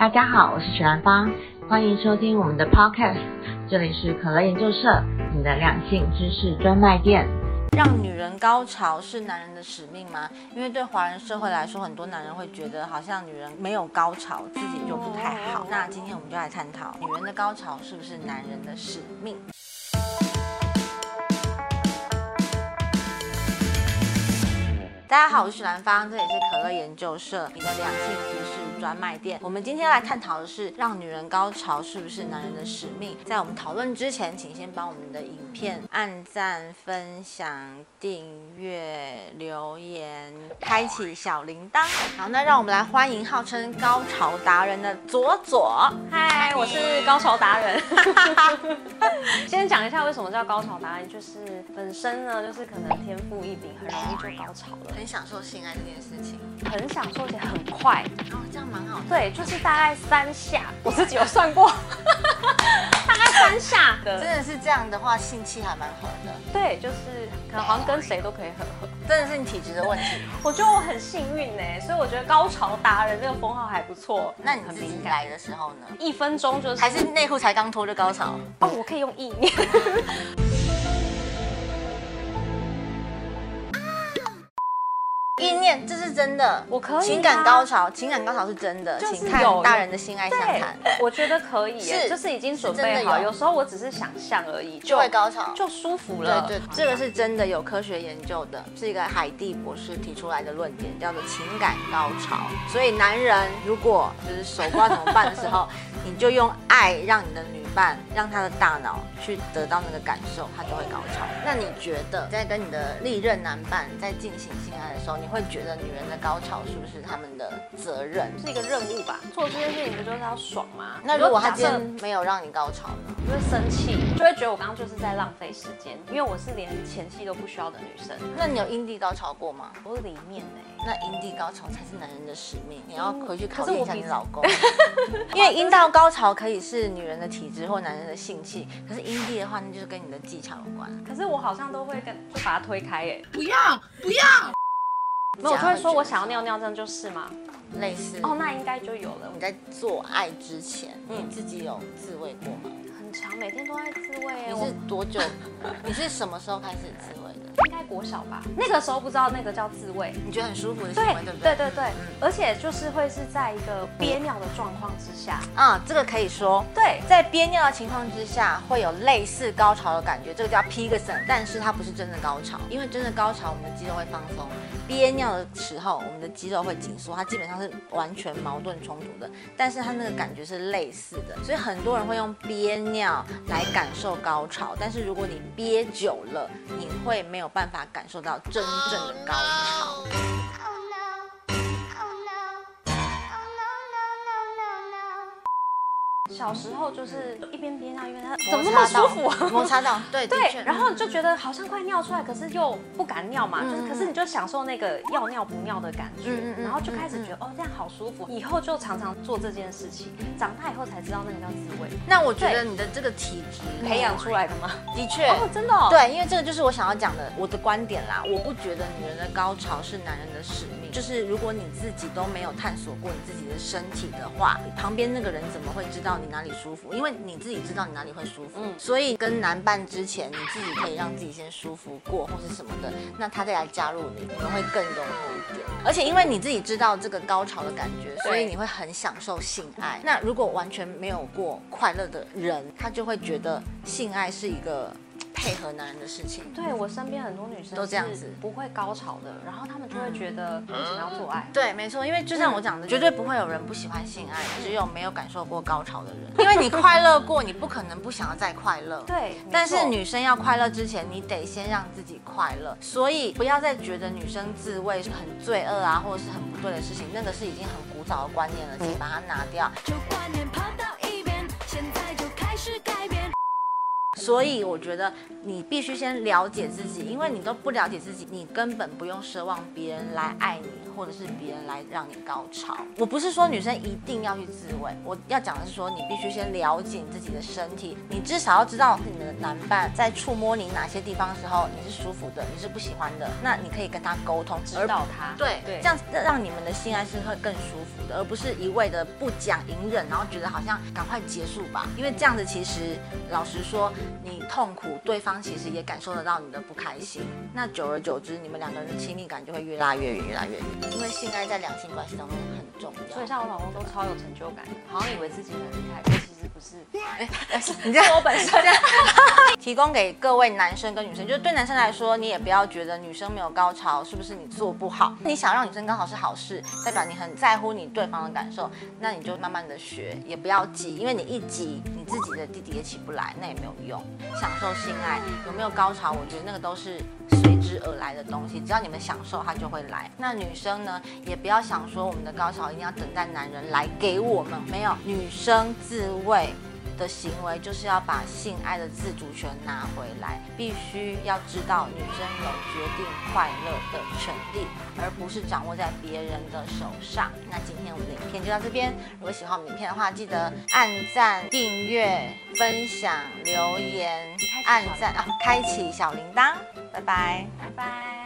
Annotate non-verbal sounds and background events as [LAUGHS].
大家好，我是许兰芳，欢迎收听我们的 Podcast，这里是可乐研究社，你的两性知识专卖店。让女人高潮是男人的使命吗？因为对华人社会来说，很多男人会觉得好像女人没有高潮，自己就不太好。那今天我们就来探讨，女人的高潮是不是男人的使命？大家好，我是许兰芳，这里是可乐研究社，你的两性知识专卖店。我们今天来探讨的是，让女人高潮是不是男人的使命？在我们讨论之前，请先帮我们的影片按赞、分享、订阅、留言，开启小铃铛。好，那让我们来欢迎号称高潮达人的左左。嗨，我是高潮达人。[LAUGHS] 先讲一下为什么叫高潮达人，就是本身呢，就是可能天赋异禀，很容易就高潮了，很享受性爱这件事情，很享受且很快。哦，这样蛮好的。对，就是大概三下，我自己有算过，[LAUGHS] 大概三下的。真的是这样的话，性气还蛮合的。对，就是可能好像跟谁都可以很合。真的是你体质的问题。我觉得我很幸运呢，所以我觉得高潮达人这个封号还不错。那你自己来的时候呢？一分钟就是还是内裤才刚脱就高潮？哦，我可以用意念。这是真的，我可以情感高潮，情感高潮是真的，请看大人的性爱相谈。我觉得可以，是就是已经准备好。有时候我只是想象而已，就会高潮，就舒服了。对对，这个是真的，有科学研究的，是一个海蒂博士提出来的论点，叫做情感高潮。所以男人如果就是手不知道怎么办的时候，[LAUGHS] 你就用爱让你的女伴，让他的大脑去得到那个感受，他就会高潮。那你觉得在跟你的历任男伴在进行性爱的时候，你会觉得女人的高潮是不是他们的责任？是一个任务吧？做这件事情不就是要爽吗？那如果他今天没有让你高潮呢？就会生气，就会觉得我刚刚就是在浪费时间，因为我是连前戏都不需要的女生。那你有阴蒂高潮过吗？我里面呢？那阴蒂高潮才是男人的使命，你要回去考验一下你老公。[LAUGHS] 因为阴道高潮可以是女人的体质或男人的性器，可是阴蒂的话，那就是跟你的技巧有关。可是我好像都会跟就把它推开，耶，不要不要。没有，就会说我想要尿尿，这样就是吗？类似哦，那应该就有了。你在做爱之前，你自己有自慰过吗？很长，每天都在自慰。你是多久？你是什么时候开始自慰？应该国小吧，那个时候不知道那个叫自慰，你觉得很舒服的行为，对不对？对对对，而且就是会是在一个憋尿的状况之下，啊，这个可以说，对，在憋尿的情况之下会有类似高潮的感觉，这个叫 p i g s o n 但是它不是真的高潮，因为真的高潮我们的肌肉会放松，憋尿的时候我们的肌肉会紧缩，它基本上是完全矛盾冲突的，但是它那个感觉是类似的，所以很多人会用憋尿来感受高潮，但是如果你憋久了，你会没有。没有办法感受到真正的高潮。小时候就是一边憋尿一边，怎么那么舒服啊？[LAUGHS] 摩擦到，对对，然后就觉得好像快尿出来，可是又不敢尿嘛，就是可是你就享受那个要尿不尿的感觉，然后就开始觉得哦这样好舒服，以后就常常做这件事情。长大以后才知道那个叫自慰。那我觉得你的这个体质培养出来的吗？的确，哦真的，对，因为这个就是我想要讲的我的观点啦。我不觉得女人的高潮是男人的使命，就是如果你自己都没有探索过你自己的身体的话，旁边那个人怎么会知道你？哪里舒服？因为你自己知道你哪里会舒服，所以跟男伴之前，你自己可以让自己先舒服过，或是什么的，那他再来加入你，你们会更融合一点。而且因为你自己知道这个高潮的感觉，所以你会很享受性爱。那如果完全没有过快乐的人，他就会觉得性爱是一个。配合男人的事情，对我身边很多女生都这样子，不会高潮的，然后他们就会觉得为什么要做爱？对，没错，因为就像我讲的，绝对不会有人不喜欢性爱，只有没有感受过高潮的人。因为你快乐过，你不可能不想要再快乐。对，但是女生要快乐之前，你得先让自己快乐。所以不要再觉得女生自慰是很罪恶啊，或者是很不对的事情，那个是已经很古早的观念了，请把它拿掉。所以我觉得你必须先了解自己，因为你都不了解自己，你根本不用奢望别人来爱你，或者是别人来让你高潮。我不是说女生一定要去自慰，我要讲的是说你必须先了解你自己的身体，你至少要知道你的男伴在触摸你哪些地方的时候你是舒服的，你是不喜欢的，那你可以跟他沟通，知道他对对这样让你们的性爱是会更舒服的，而不是一味的不讲隐忍，然后觉得好像赶快结束吧，因为这样子其实老实说，你痛苦，对方其实也感受得到你的不开心，那久而久之，你们两个人的亲密感就会越拉越远，越拉越远，因为性爱在两性关系当中很重要。所以像我老公都超有成就感，好像以为自己很厉害，但其实不是。你这样我本身 [LAUGHS] 提供给各位男生跟女生，就是对男生来说，你也不要觉得女生没有高潮是不是你做不好？你想让女生高潮是好事，代表你很在乎你对方的感受，那你就慢慢的学，也不要急，因为你一急，你自己的弟弟也起不来，那也没有用。享受性爱有没有高潮，我觉得那个都是随之而来的东西，只要你们享受，它就会来。那女生呢，也不要想说我们的高潮一定要等待男人来给我们，没有，女生自慰。的行为就是要把性爱的自主权拿回来，必须要知道女生有决定快乐的权利，而不是掌握在别人的手上。那今天我们的影片就到这边，如果喜欢我们影片的话，记得按赞、订阅、分享、留言、按赞啊，开启小铃铛，拜拜。拜拜。